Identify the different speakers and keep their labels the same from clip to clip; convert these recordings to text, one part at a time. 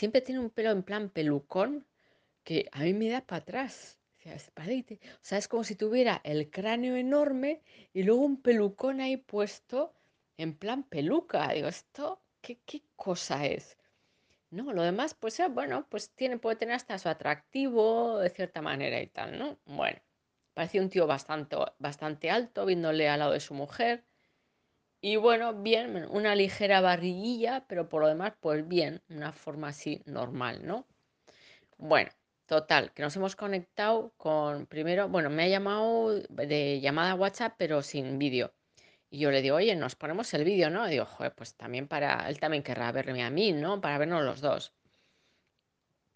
Speaker 1: siempre tiene un pelo en plan pelucón que a mí me da para atrás. O sea, es como si tuviera el cráneo enorme y luego un pelucón ahí puesto en plan peluca. Digo, ¿esto qué, qué cosa es? No, lo demás, pues eh, bueno, pues tiene, puede tener hasta su atractivo de cierta manera y tal, ¿no? Bueno, parecía un tío bastante, bastante alto, viéndole al lado de su mujer. Y bueno, bien, una ligera barriguilla, pero por lo demás, pues bien, una forma así normal, ¿no? Bueno, total, que nos hemos conectado con, primero, bueno, me ha llamado de llamada WhatsApp, pero sin vídeo. Y yo le digo, oye, nos ponemos el vídeo, ¿no? Y digo, joder, pues también para, él también querrá verme a mí, ¿no? Para vernos los dos.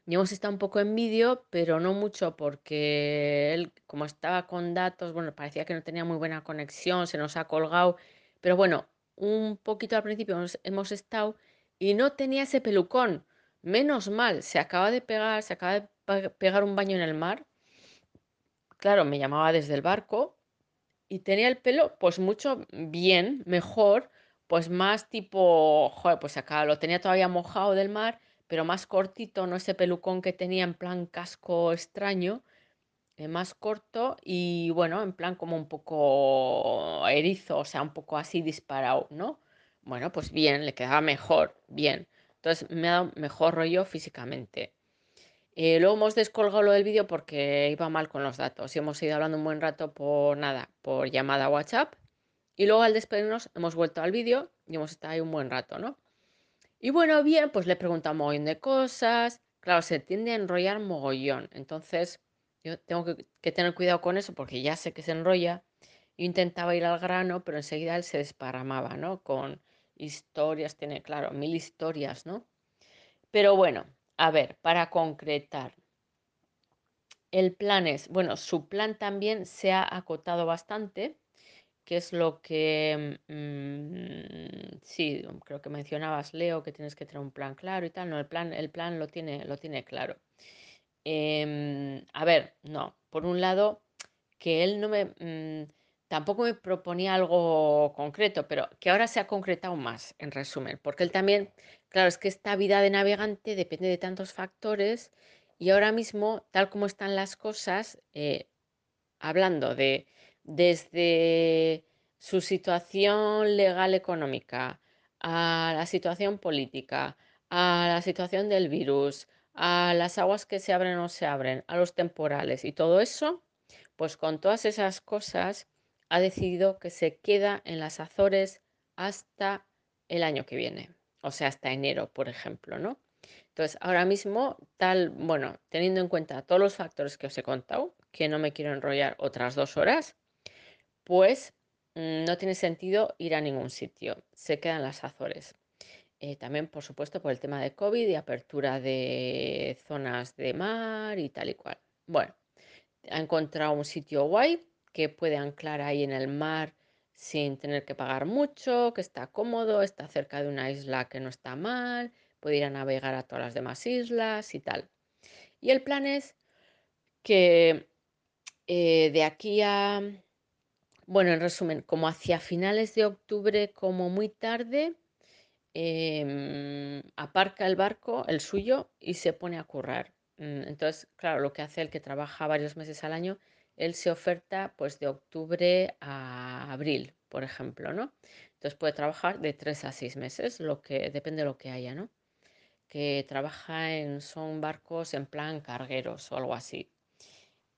Speaker 1: Y hemos estado un poco en vídeo, pero no mucho porque él, como estaba con datos, bueno, parecía que no tenía muy buena conexión, se nos ha colgado. Pero bueno, un poquito al principio hemos, estado y no tenía ese pelucón. Menos mal, se acaba de pegar, se acaba de pegar un baño en el mar. Claro, me llamaba desde el barco y tenía el pelo, pues mucho bien, mejor, pues más tipo, joder, pues acá lo tenía todavía mojado del mar, pero más cortito, no ese pelucón que tenía en plan casco extraño, eh, más corto y bueno, en plan como un poco erizo, o sea, un poco así disparado, ¿no? Bueno, pues bien, le quedaba mejor, bien. Entonces me ha dado mejor rollo físicamente. Eh, luego hemos descolgado lo del vídeo porque iba mal con los datos y hemos ido hablando un buen rato por nada, por llamada WhatsApp. Y luego al despedirnos hemos vuelto al vídeo y hemos estado ahí un buen rato, ¿no? Y bueno, bien, pues le preguntamos mogollón de cosas. Claro, se tiende a enrollar mogollón. Entonces, yo tengo que, tener cuidado con eso porque ya sé que se enrolla. Yo intentaba ir al grano, pero enseguida él se desparramaba, ¿no? Con historias, tiene, claro, mil historias, ¿no? Pero bueno, a ver, para concretar. El plan es, bueno, su plan también se ha acotado bastante, que es lo que, mm, sí, creo que mencionabas, Leo, que tienes que tener un plan claro y tal. No, el plan, el plan lo tiene, lo tiene claro. Em, a ver, no, por un lado, que él no me, mm, tampoco me proponía algo concreto, pero que ahora se ha concretado más, en resumen, porque él también, claro, es que esta vida de navegante depende de tantos factores y ahora mismo, tal como están las cosas, eh, hablando de desde su situación legal económica, a la situación política, a la situación del virus, a las aguas que se abren o se abren, a los temporales y todo eso, pues con todas esas cosas ha decidido que se queda en las Azores hasta el año que viene, o sea, hasta enero, por ejemplo, ¿no? Entonces, ahora mismo, tal, bueno, teniendo en cuenta todos los factores que os he contado, que no me quiero enrollar otras dos horas, pues mm, no tiene sentido ir a ningún sitio. Se quedan las Azores. Eh, también, por supuesto, por el tema de COVID y apertura de zonas de mar y tal y cual. Bueno, ha encontrado un sitio guay que puede anclar ahí en el mar sin tener que pagar mucho, que está cómodo, está cerca de una isla que no está mal, puede ir a navegar a todas las demás islas y tal. Y el plan es que eh, de aquí a, bueno, en resumen, como hacia finales de octubre, como muy tarde, em, aparca el barco, el suyo, y se pone a currar. Mm, Entonces, claro, lo que hace el que trabaja varios meses al año, él se oferta pues de octubre a abril, por ejemplo, ¿no? Entonces puede trabajar de tres a seis meses, lo que depende de lo que haya, ¿no? Que trabaja en, son barcos en plan cargueros o algo así.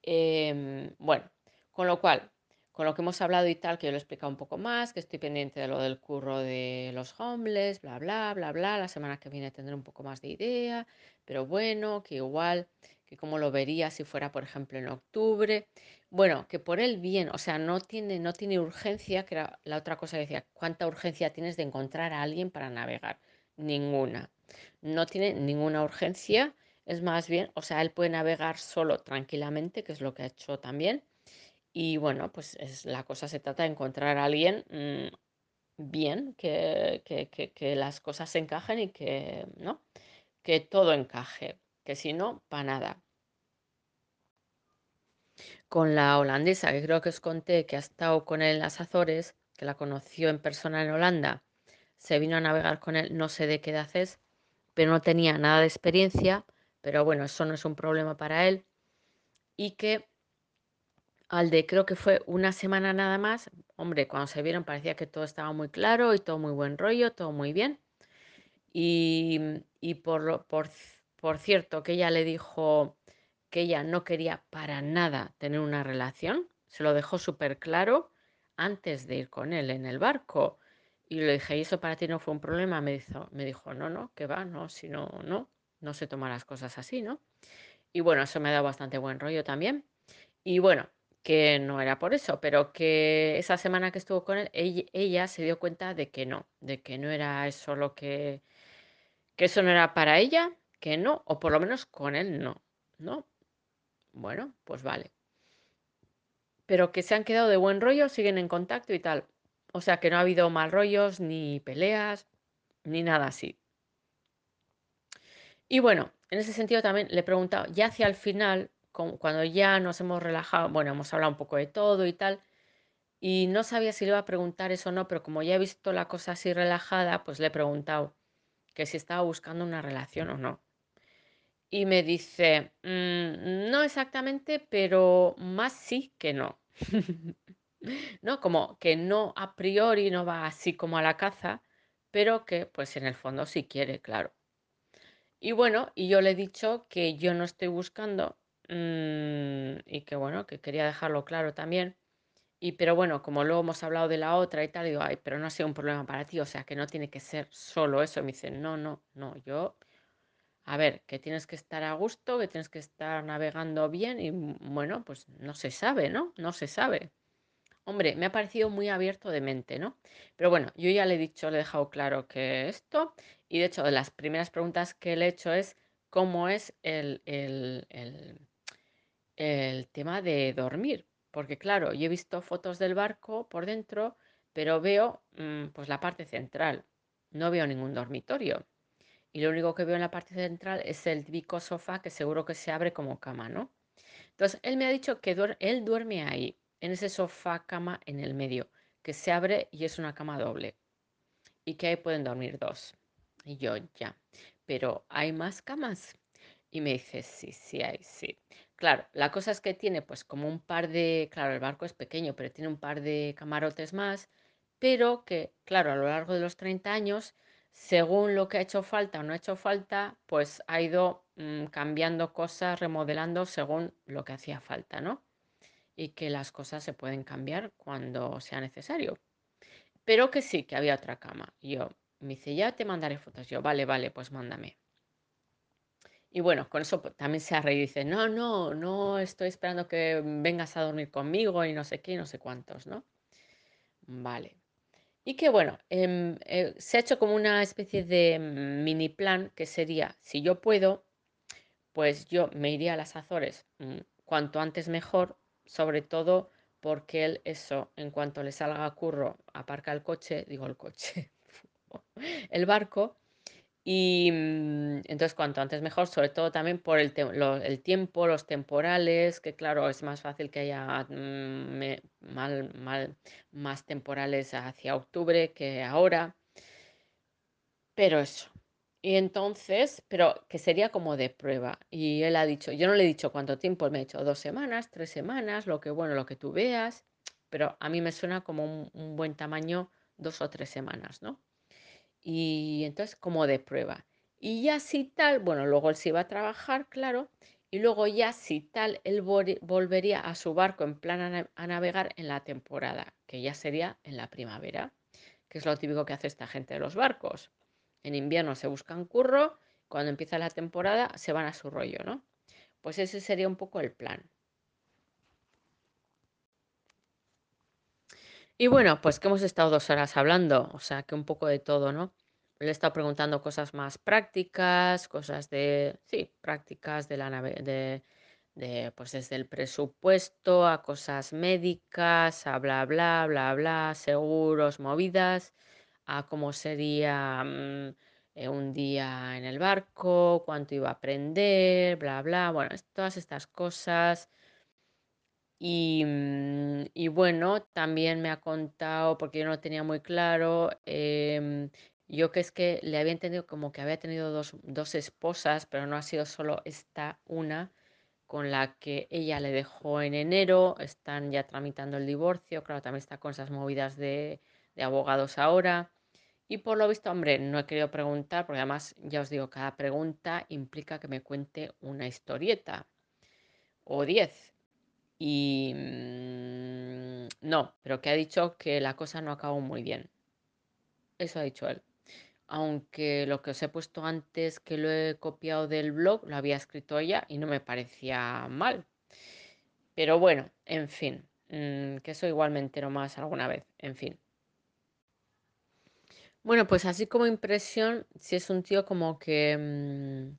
Speaker 1: Em, bueno, con lo cual, con lo que hemos hablado y tal, que yo lo he explicado un poco más, que estoy pendiente de lo del curro de los homeless, bla, bla, bla, bla. La semana que viene tendré un poco más de idea, pero bueno, que igual, que como lo vería si fuera, por ejemplo, en octubre. Bueno, que por el bien, o sea, no tiene, no tiene urgencia, que era la otra cosa que decía, ¿cuánta urgencia tienes de encontrar a alguien para navegar? Ninguna. No tiene ninguna urgencia es más bien, o sea, él puede navegar solo tranquilamente, que es lo que ha hecho también. Y bueno, pues es, la cosa se trata de encontrar a alguien mm, bien, que, que, que, las cosas se encajen y que, ¿no? Que todo encaje, que si no, para nada. Con la holandesa, que creo que os conté que ha estado con él en las Azores, que la conoció en persona en Holanda, se vino a navegar con él, no sé de qué edad es, pero no tenía nada de experiencia, pero bueno, eso no es un problema para él. Y que al de creo que fue una semana nada más, hombre, cuando se vieron parecía que todo estaba muy claro y todo muy buen rollo, todo muy bien. Y, y por, por, por cierto, que ella le dijo que ella no quería para nada tener una relación, se lo dejó súper claro antes de ir con él en el barco. Y le dije, ¿y eso para ti no fue un problema? Me dijo, me dijo, no, no, que va, no, si no, no, no se toman las cosas así, ¿no? Y bueno, eso me dado bastante buen rollo también. Y bueno, que no era por eso, pero que esa semana que estuvo con él, ella, ella se dio cuenta de que no, de que no era eso lo que, que eso no era para ella, que no, o por lo menos con él no, ¿no? Bueno, pues vale. Pero que se han quedado de buen rollo, siguen en contacto y tal. O sea que no ha habido mal rollos, ni peleas, ni nada así. Y bueno, en ese sentido también le he preguntado, ya hacia el final, cuando ya nos hemos relajado, bueno, hemos hablado un poco de todo y tal, y no sabía si le iba a preguntar eso o no, pero como ya he visto la cosa así relajada, pues le he preguntado que si estaba buscando una relación o no. Y me dice, "Mm, no exactamente, pero más sí que no. ¿No? Como que no a priori no va así como a la caza, pero que pues en el fondo sí quiere, claro. Y bueno, y yo le he dicho que yo no estoy buscando mm, y que bueno, que quería dejarlo claro también. Y pero bueno, como luego hemos hablado de la otra y tal, digo, ay, pero no ha sido un problema para ti, o sea, que no tiene que ser solo eso. Me dice, no, no, no, yo, a ver, que tienes que estar a gusto, que tienes que estar navegando bien y mm, bueno, pues no se sabe, ¿no? No se sabe. Hombre, me ha parecido muy abierto de mente, ¿no? Pero bueno, yo ya le he dicho, le he dejado claro que esto, y de hecho, de las primeras preguntas que le he hecho es cómo es el, el, el tema de dormir. Porque claro, yo he visto fotos del barco por dentro, pero veo mm, pues la parte central. No veo ningún dormitorio. Y lo único que veo en la parte central es el típico sofá que seguro que se abre como cama, ¿no? Entonces, él me ha dicho que él duerme ahí, en ese sofá cama en el medio, que se abre y es una cama doble y que ahí pueden dormir dos. Y yo, ya, pero ¿hay más camas? Y me dice, sí, sí hay, sí. Claro, la cosa es que tiene pues como un par de, claro, el barco es pequeño, pero tiene un par de camarotes más, pero que, claro, a lo largo de los 30 años, según lo que ha hecho falta o no ha hecho falta, pues ha ido mm, cambiando cosas, remodelando según lo que hacía falta, ¿no? Y que las cosas se pueden cambiar cuando sea necesario. Pero que sí, que había otra cama. Yo, me dice, ya te mandaré fotos. Yo, vale, vale, pues mándame. Y bueno, con eso pues, también se ha reído y dice, no, no, no estoy esperando que vengas a dormir conmigo y no sé qué no sé cuántos, ¿no? Vale. Y que bueno, em, eh, se ha hecho como una especie de mini plan que sería, si yo puedo, pues yo me iría a las Azores mm, cuanto antes mejor, sobre todo porque él eso, en cuanto le salga a curro, aparca el coche, digo el coche, el barco y mm, entonces cuanto antes mejor, sobre todo también por el, el tiempo, los temporales, que claro, es más fácil que haya mm, mal- mal- más temporales hacia octubre que ahora, pero eso. Y entonces, pero que sería como de prueba. Y él ha dicho, yo no le he dicho cuánto tiempo, él me ha dicho dos semanas, tres semanas, lo que bueno, lo que tú veas, pero a mí me suena como un buen tamaño, dos o tres semanas, ¿no? Y entonces como de prueba. Y ya si tal, bueno, luego él se iba a trabajar, claro, y luego ya si tal, él vol- volvería a su barco en plan a, a navegar en la temporada, que ya sería en la primavera, que es lo típico que hace esta gente de los barcos. En invierno se buscan curro, cuando empieza la temporada se van a su rollo, ¿no? Pues ese sería un poco el plan. Y bueno, pues que hemos estado dos horas hablando, o sea, que un poco de todo, ¿no? Le he estado preguntando cosas más prácticas, cosas de, sí, prácticas de la nave, de, de, pues desde el presupuesto a cosas médicas, a bla, bla, bla, bla, seguros, movidas, a cómo sería mm, eh, un día en el barco, cuánto iba a aprender, bla, bla, bueno, todas estas cosas. Y, mm, y bueno, también me ha contado, porque yo no tenía muy claro, em, Yo que es que le había entendido como que había tenido dos, dos esposas, pero no ha sido solo esta una con la que ella le dejó en enero, están ya tramitando el divorcio, claro, también está con esas movidas de, de abogados ahora. Y por lo visto, hombre, no he querido preguntar, porque además, ya os digo, cada pregunta implica que me cuente una historieta o diez. Y mm, no, pero que ha dicho que la cosa no acabó muy bien. Eso ha dicho él. Aunque lo que os he puesto antes, que lo he copiado del blog, lo había escrito ella y no me parecía mal. Pero bueno, en fin, mm, que eso igual me entero más alguna vez, en fin. Bueno, pues así como impresión, si es un tío como que mm,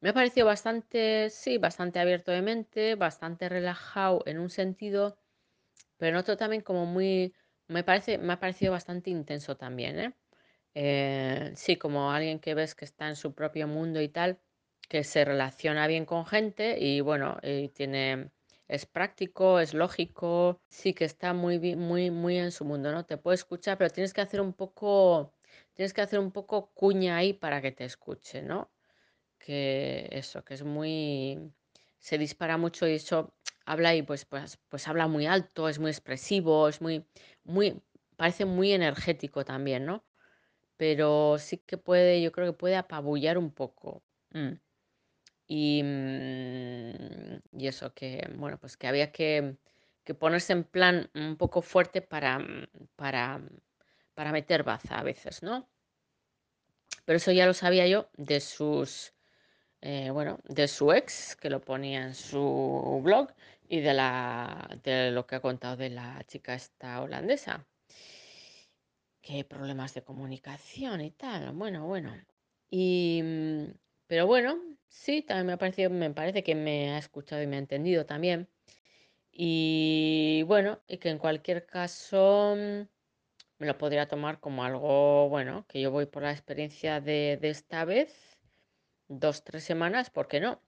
Speaker 1: me ha parecido bastante, sí, bastante abierto de mente, bastante relajado en un sentido, pero en otro también como muy, me parece, me ha parecido bastante intenso también, ¿eh? Eh, sí, como alguien que ves que está en su propio mundo y tal, que se relaciona bien con gente y bueno, tiene, es práctico, es lógico, sí que está muy, muy, muy en su mundo, ¿no? Te puede escuchar, pero tienes que hacer un poco, tienes que hacer un poco cuña ahí para que te escuche, ¿no? Que eso, que es muy, se dispara mucho y eso habla y pues, pues, pues habla muy alto, es muy expresivo, es muy, muy, parece muy energético también, ¿no? pero sí que puede, yo creo que puede apabullar un poco. Mm. Y, mm, y eso, que bueno, pues que había que, que ponerse en plan un poco fuerte para, mm, para, para meter baza a veces, ¿no? Pero eso ya lo sabía yo de sus, eh, bueno, de su ex, que lo ponía en su blog, y de la, de lo que ha contado de la chica esta holandesa. hay problemas de comunicación y tal. Bueno, bueno. Y, mm, pero bueno, sí, también me ha parecido, me parece que me ha escuchado y me ha entendido también. Y bueno, y que en cualquier caso mm, me lo podría tomar como algo, bueno, que yo voy por la experiencia de, de esta vez, dos, tres semanas, ¿por qué no?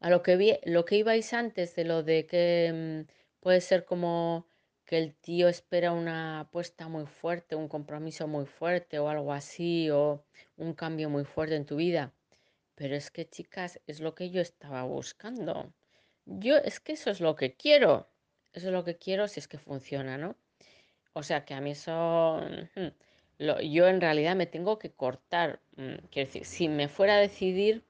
Speaker 1: A lo que vi, lo que ibais antes de lo de que mm, puede ser como que el tío espera una apuesta muy fuerte, un compromiso muy fuerte o algo así, o un cambio muy fuerte en tu vida. Pero es que, chicas, es lo que yo estaba buscando. Yo es que eso es lo que quiero. Eso es lo que quiero si es que funciona, ¿no? O sea que a mí eso, yo en realidad me tengo que cortar. mm, Quiero decir, si me fuera a decidir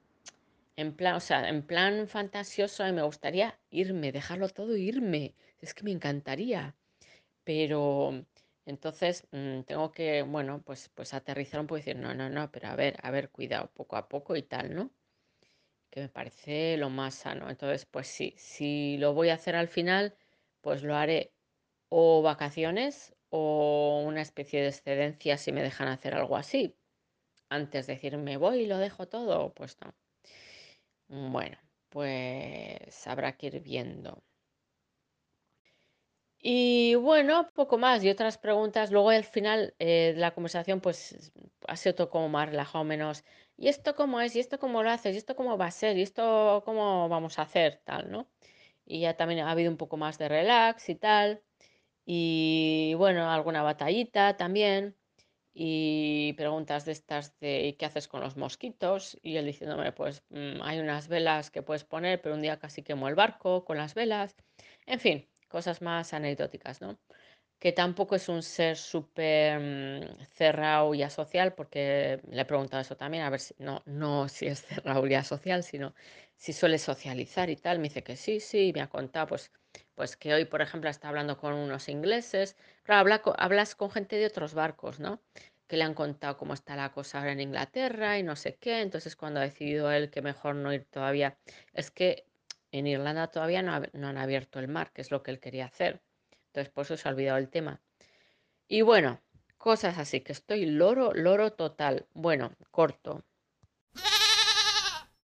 Speaker 1: en plan, o sea, en plan fantasioso, me gustaría irme, dejarlo todo e irme. Es que me encantaría. Pero entonces mm, tengo que, bueno, pues, pues aterrizar un poco y decir, no, no, no, pero a ver, a ver, cuidado, poco a poco y tal, ¿no? Que me parece lo más sano. Entonces, pues sí, si lo voy a hacer al final, pues lo haré o vacaciones o una especie de excedencia si me dejan hacer algo así. Antes de decir, me voy y lo dejo todo, pues no. Bueno, pues habrá que ir viendo. Y bueno, poco más. Y otras preguntas. Luego al final eh, de la conversación, pues ha sido todo como más relajado, menos. ¿Y esto cómo es? ¿Y esto cómo lo haces? ¿Y esto cómo va a ser? ¿Y esto cómo vamos a hacer? Tal, ¿no? Y ya también ha habido un poco más de relax y tal. Y bueno, alguna batallita también y preguntas de estas de ¿y qué haces con los mosquitos? Y él diciéndome, pues mm, hay unas velas que puedes poner, pero un día casi quemó el barco con las velas. En fin, cosas más anecdóticas, ¿no? Que tampoco es un ser súper mm, cerrado y asocial, porque le he preguntado eso también, a ver si, no, no si es cerrado y asocial, sino si suele socializar y tal. Me dice que sí, sí, y me ha contado, pues, pues que hoy, por ejemplo, está hablando con unos ingleses. Co- hablas con gente de otros barcos, ¿no? que le han contado cómo está la cosa ahora en Inglaterra y no sé qué. Entonces, cuando ha decidido él que mejor no ir todavía, es que en Irlanda todavía no, no han abierto el mar, que es lo que él quería hacer. Entonces, por eso se ha olvidado el tema. Y bueno, cosas así, que estoy loro, loro total. Bueno, corto.